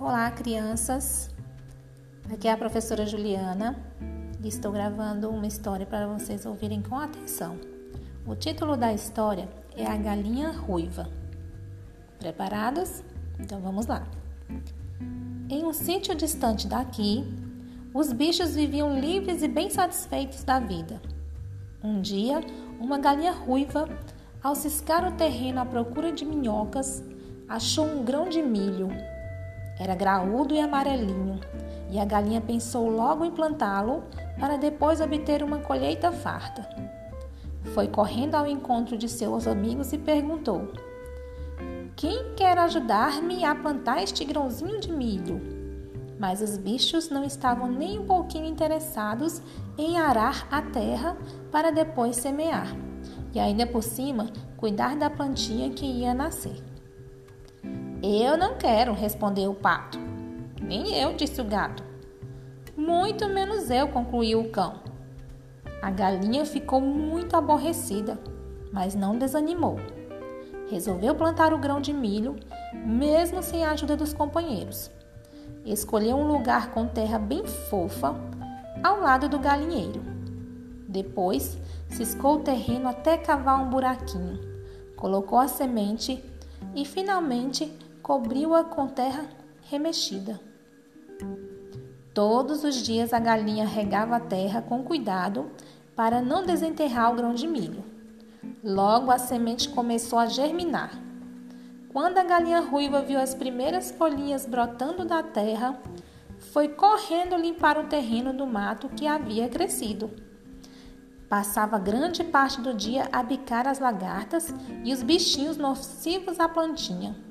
Olá, crianças. Aqui é a professora Juliana e estou gravando uma história para vocês ouvirem com atenção. O título da história é A Galinha Ruiva. Preparados? Então vamos lá. Em um sítio distante daqui, os bichos viviam livres e bem satisfeitos da vida. Um dia, uma galinha ruiva, ao ciscar o terreno à procura de minhocas, achou um grão de milho era graúdo e amarelinho, e a galinha pensou logo em plantá-lo para depois obter uma colheita farta. Foi correndo ao encontro de seus amigos e perguntou: Quem quer ajudar-me a plantar este grãozinho de milho? Mas os bichos não estavam nem um pouquinho interessados em arar a terra para depois semear, e ainda por cima cuidar da plantinha que ia nascer. Eu não quero, respondeu o pato. Nem eu, disse o gato. Muito menos eu, concluiu o cão. A galinha ficou muito aborrecida, mas não desanimou. Resolveu plantar o grão de milho, mesmo sem a ajuda dos companheiros. Escolheu um lugar com terra bem fofa, ao lado do galinheiro. Depois, ciscou o terreno até cavar um buraquinho, colocou a semente e finalmente cobriu-a com terra remexida. Todos os dias a galinha regava a terra com cuidado para não desenterrar o grão de milho. Logo a semente começou a germinar. Quando a galinha ruiva viu as primeiras folhinhas brotando da terra, foi correndo limpar o terreno do mato que havia crescido. Passava grande parte do dia a bicar as lagartas e os bichinhos nocivos à plantinha.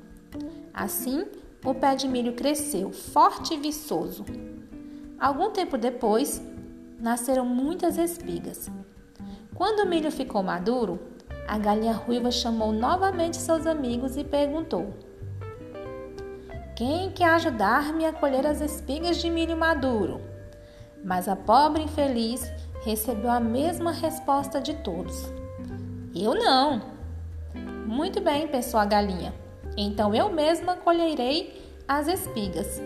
Assim, o pé de milho cresceu forte e viçoso. Algum tempo depois, nasceram muitas espigas. Quando o milho ficou maduro, a galinha ruiva chamou novamente seus amigos e perguntou: Quem quer ajudar-me a colher as espigas de milho maduro? Mas a pobre infeliz recebeu a mesma resposta de todos: Eu não. Muito bem, pensou a galinha. Então eu mesma colherei as espigas.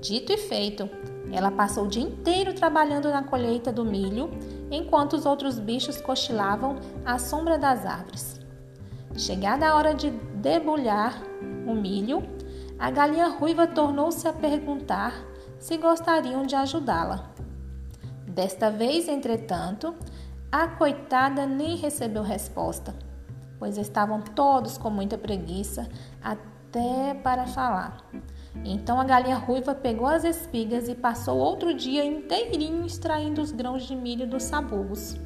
Dito e feito, ela passou o dia inteiro trabalhando na colheita do milho, enquanto os outros bichos cochilavam à sombra das árvores. Chegada a hora de debulhar o milho, a galinha ruiva tornou-se a perguntar se gostariam de ajudá-la. Desta vez, entretanto, a coitada nem recebeu resposta pois estavam todos com muita preguiça até para falar. Então a galinha ruiva pegou as espigas e passou outro dia inteirinho extraindo os grãos de milho dos sabugos.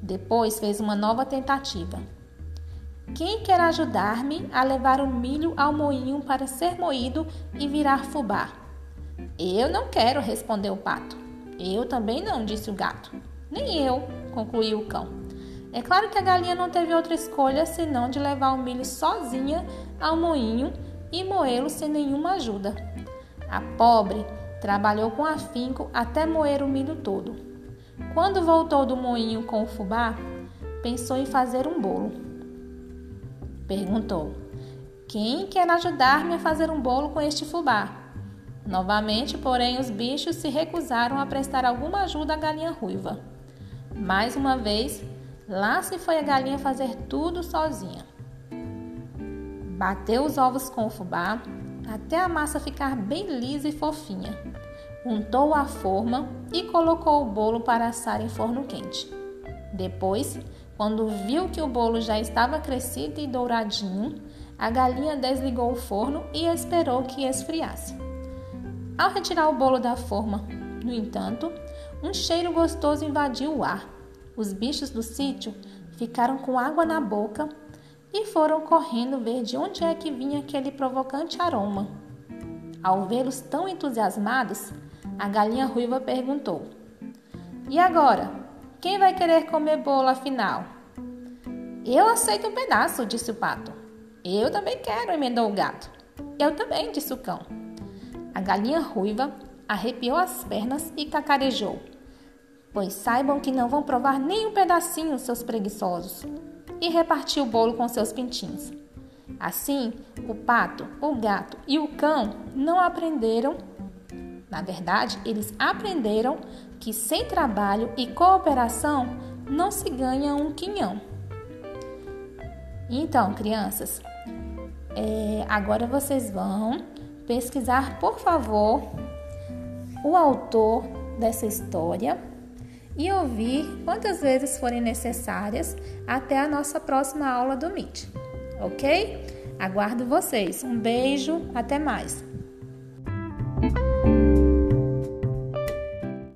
Depois fez uma nova tentativa. Quem quer ajudar-me a levar o milho ao moinho para ser moído e virar fubá? Eu não quero, respondeu o pato. Eu também não, disse o gato. Nem eu, concluiu o cão. É claro que a galinha não teve outra escolha senão de levar o milho sozinha ao moinho e moê-lo sem nenhuma ajuda. A pobre trabalhou com afinco até moer o milho todo. Quando voltou do moinho com o fubá, pensou em fazer um bolo. Perguntou: Quem quer ajudar-me a fazer um bolo com este fubá? Novamente, porém, os bichos se recusaram a prestar alguma ajuda à galinha ruiva. Mais uma vez, Lá se foi a galinha fazer tudo sozinha. Bateu os ovos com o fubá até a massa ficar bem lisa e fofinha. Untou a forma e colocou o bolo para assar em forno quente. Depois, quando viu que o bolo já estava crescido e douradinho, a galinha desligou o forno e esperou que esfriasse. Ao retirar o bolo da forma, no entanto, um cheiro gostoso invadiu o ar. Os bichos do sítio ficaram com água na boca e foram correndo ver de onde é que vinha aquele provocante aroma. Ao vê-los tão entusiasmados, a galinha ruiva perguntou: E agora? Quem vai querer comer bolo afinal? Eu aceito um pedaço, disse o pato. Eu também quero, emendou o gato. Eu também, disse o cão. A galinha ruiva arrepiou as pernas e cacarejou pois saibam que não vão provar nem um pedacinho, seus preguiçosos. E repartiu o bolo com seus pintinhos. Assim, o pato, o gato e o cão não aprenderam. Na verdade, eles aprenderam que sem trabalho e cooperação não se ganha um quinhão. Então, crianças, é, agora vocês vão pesquisar, por favor, o autor dessa história e ouvir quantas vezes forem necessárias até a nossa próxima aula do Meet, ok? Aguardo vocês. Um beijo, até mais.